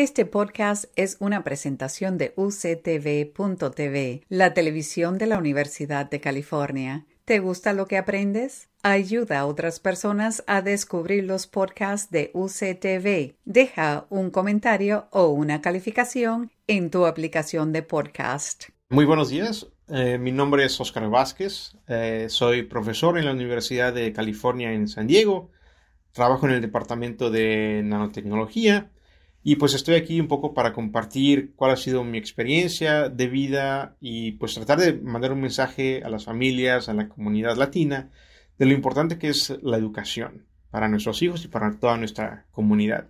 Este podcast es una presentación de uctv.tv, la televisión de la Universidad de California. ¿Te gusta lo que aprendes? Ayuda a otras personas a descubrir los podcasts de UCTV. Deja un comentario o una calificación en tu aplicación de podcast. Muy buenos días. Eh, mi nombre es Oscar Vázquez. Eh, soy profesor en la Universidad de California en San Diego. Trabajo en el Departamento de Nanotecnología y pues estoy aquí un poco para compartir cuál ha sido mi experiencia de vida y pues tratar de mandar un mensaje a las familias, a la comunidad latina, de lo importante que es la educación para nuestros hijos y para toda nuestra comunidad.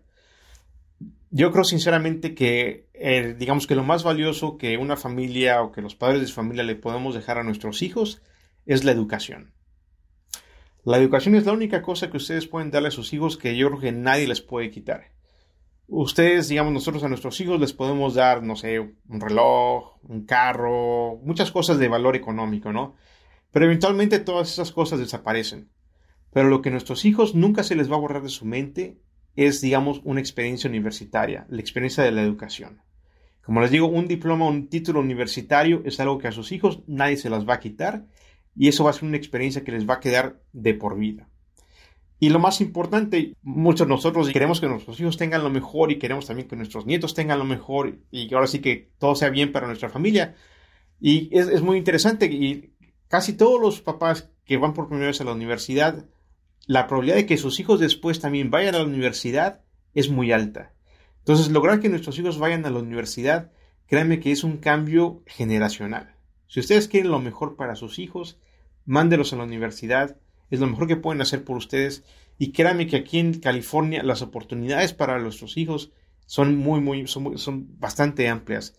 Yo creo sinceramente que, eh, digamos que lo más valioso que una familia o que los padres de su familia le podemos dejar a nuestros hijos es la educación. La educación es la única cosa que ustedes pueden darle a sus hijos que yo creo que nadie les puede quitar ustedes, digamos, nosotros a nuestros hijos les podemos dar, no sé, un reloj, un carro, muchas cosas de valor económico, ¿no? Pero eventualmente todas esas cosas desaparecen. Pero lo que a nuestros hijos nunca se les va a borrar de su mente es, digamos, una experiencia universitaria, la experiencia de la educación. Como les digo, un diploma, un título universitario es algo que a sus hijos nadie se las va a quitar y eso va a ser una experiencia que les va a quedar de por vida. Y lo más importante, muchos de nosotros queremos que nuestros hijos tengan lo mejor y queremos también que nuestros nietos tengan lo mejor y ahora sí que todo sea bien para nuestra familia. Y es, muy interesante y casi todos los papás que van por primera vez a la universidad, la probabilidad de que sus hijos después también vayan a la universidad es muy alta. Entonces, lograr que nuestros hijos vayan a la universidad, créanme que es un cambio generacional. Si ustedes quieren lo mejor para sus hijos, mándelos a la universidad, es lo mejor que pueden hacer por ustedes. Y créanme que aquí en California las oportunidades para nuestros hijos son muy, muy, son, bastante amplias.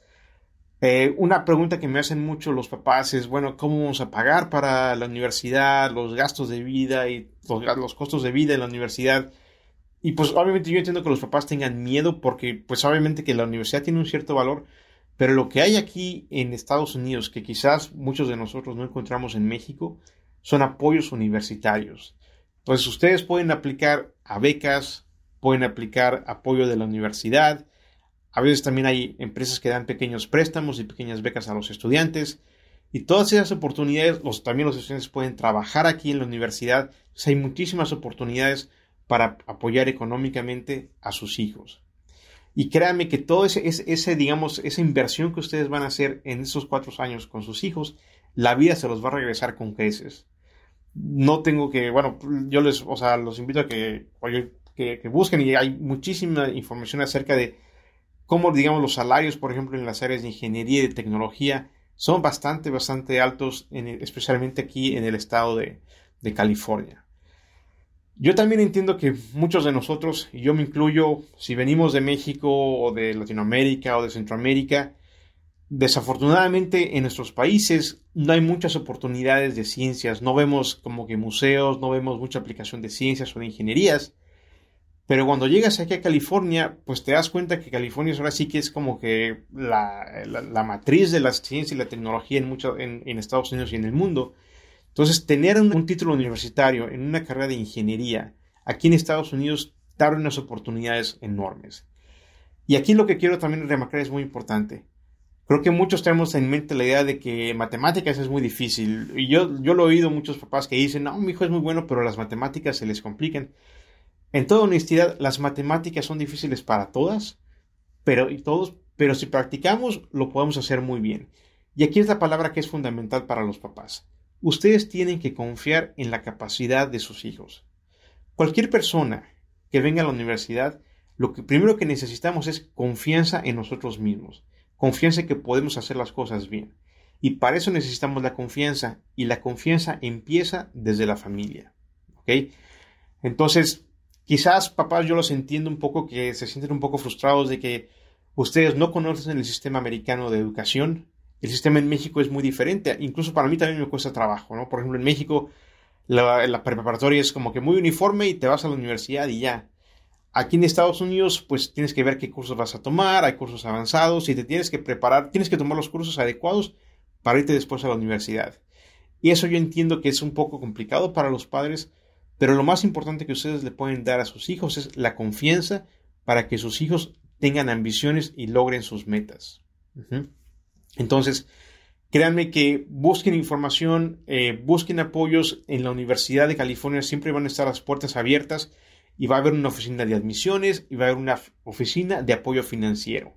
Eh, una pregunta que me hacen mucho los papás es, bueno, ¿cómo vamos a pagar para la universidad, los gastos de vida y los, los costos de vida en la universidad? Y pues obviamente yo entiendo que los papás tengan miedo porque pues obviamente que la universidad tiene un cierto valor, pero lo que hay aquí en Estados Unidos que quizás muchos de nosotros no encontramos en México son apoyos universitarios. Entonces ustedes pueden aplicar a becas, pueden aplicar apoyo de la universidad. A veces también hay empresas que dan pequeños préstamos y pequeñas becas a los estudiantes. Y todas esas oportunidades, los, también los estudiantes pueden trabajar aquí en la universidad. hay muchísimas oportunidades para apoyar económicamente a sus hijos. Y créanme que todo ese, ese, digamos, esa inversión que ustedes van a hacer en esos cuatro años con sus hijos la vida se los va a regresar con creces. No tengo que, bueno, yo les, o sea, los invito a que, que, busquen y hay muchísima información acerca de cómo, digamos, los salarios, por ejemplo, en las áreas de ingeniería y de tecnología son bastante, bastante altos, especialmente aquí en el estado de, de California. Yo también entiendo que muchos de nosotros, y yo me incluyo, si venimos de México o de Latinoamérica o de Centroamérica, Desafortunadamente en nuestros países no hay muchas oportunidades de ciencias, no vemos como que museos, no vemos mucha aplicación de ciencias o de ingenierías, pero cuando llegas aquí a California, pues te das cuenta que California ahora sí que es como que la, matriz de la ciencia y la tecnología en, mucho, en, Estados Unidos y en el mundo. Entonces, tener un, un, título universitario en una carrera de ingeniería aquí en Estados Unidos te abre unas oportunidades enormes. Y aquí lo que quiero también remarcar es muy importante. Creo que muchos tenemos en mente la idea de que matemáticas es muy difícil. Y yo, yo lo he oído muchos papás que dicen, no, mi hijo es muy bueno, pero las matemáticas se les complican. En toda honestidad, las matemáticas son difíciles para todas, pero, y todos, pero si practicamos, lo podemos hacer muy bien. Y aquí es la palabra que es fundamental para los papás. Ustedes tienen que confiar en la capacidad de sus hijos. Cualquier persona que venga a la universidad, lo que primero que necesitamos es confianza en nosotros mismos confianza en que podemos hacer las cosas bien. Y para eso necesitamos la confianza. Y la confianza empieza desde la familia. ¿Ok? Entonces, quizás papás yo los entiendo un poco que se sienten un poco frustrados de que ustedes no conocen el sistema americano de educación. El sistema en México es muy diferente. Incluso para mí también me cuesta trabajo, ¿no? Por ejemplo, en México la, la preparatoria es como que muy uniforme y te vas a la universidad y ya. Aquí en Estados Unidos, pues tienes que ver qué cursos vas a tomar, hay cursos avanzados y te tienes que preparar, tienes que tomar los cursos adecuados para irte después a la universidad. Y eso yo entiendo que es un poco complicado para los padres, pero lo más importante que ustedes le pueden dar a sus hijos es la confianza para que sus hijos tengan ambiciones y logren sus metas. Entonces, créanme que busquen información, eh, busquen apoyos en la Universidad de California, siempre van a estar las puertas abiertas y va a haber una oficina de admisiones y va a haber una oficina de apoyo financiero.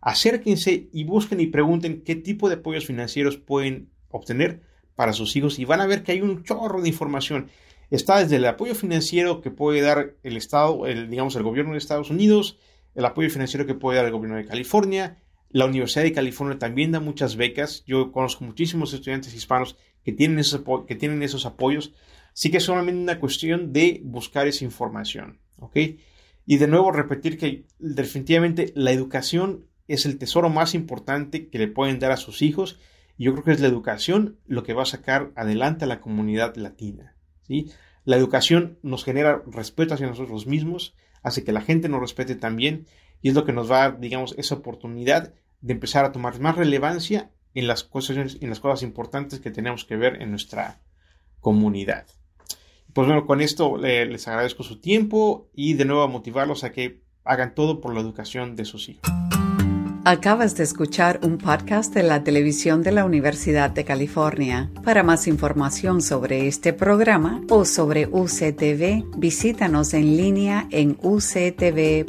Acérquense y busquen y pregunten qué tipo de apoyos financieros pueden obtener para sus hijos y van a ver que hay un chorro de información. Está desde el apoyo financiero que puede dar el Estado, el, digamos el gobierno de Estados Unidos, el apoyo financiero que puede dar el gobierno de California. La Universidad de California también da muchas becas. Yo conozco muchísimos estudiantes hispanos que tienen esos, que tienen esos apoyos. Así que es solamente una cuestión de buscar esa información. ¿ok? Y de nuevo repetir que definitivamente la educación es el tesoro más importante que le pueden dar a sus hijos. Y yo creo que es la educación lo que va a sacar adelante a la comunidad latina. ¿sí? La educación nos genera respeto hacia nosotros mismos, hace que la gente nos respete también y es lo que nos va a dar, digamos, esa oportunidad de empezar a tomar más relevancia en las cosas importantes que tenemos que ver en nuestra comunidad. Pues bueno, con esto les agradezco su tiempo y de nuevo a motivarlos a que hagan todo por la educación de sus hijos. Acabas de escuchar un podcast de la televisión de la Universidad de California. Para más información sobre este programa o sobre UCTV, visítanos en línea en uctv.tv.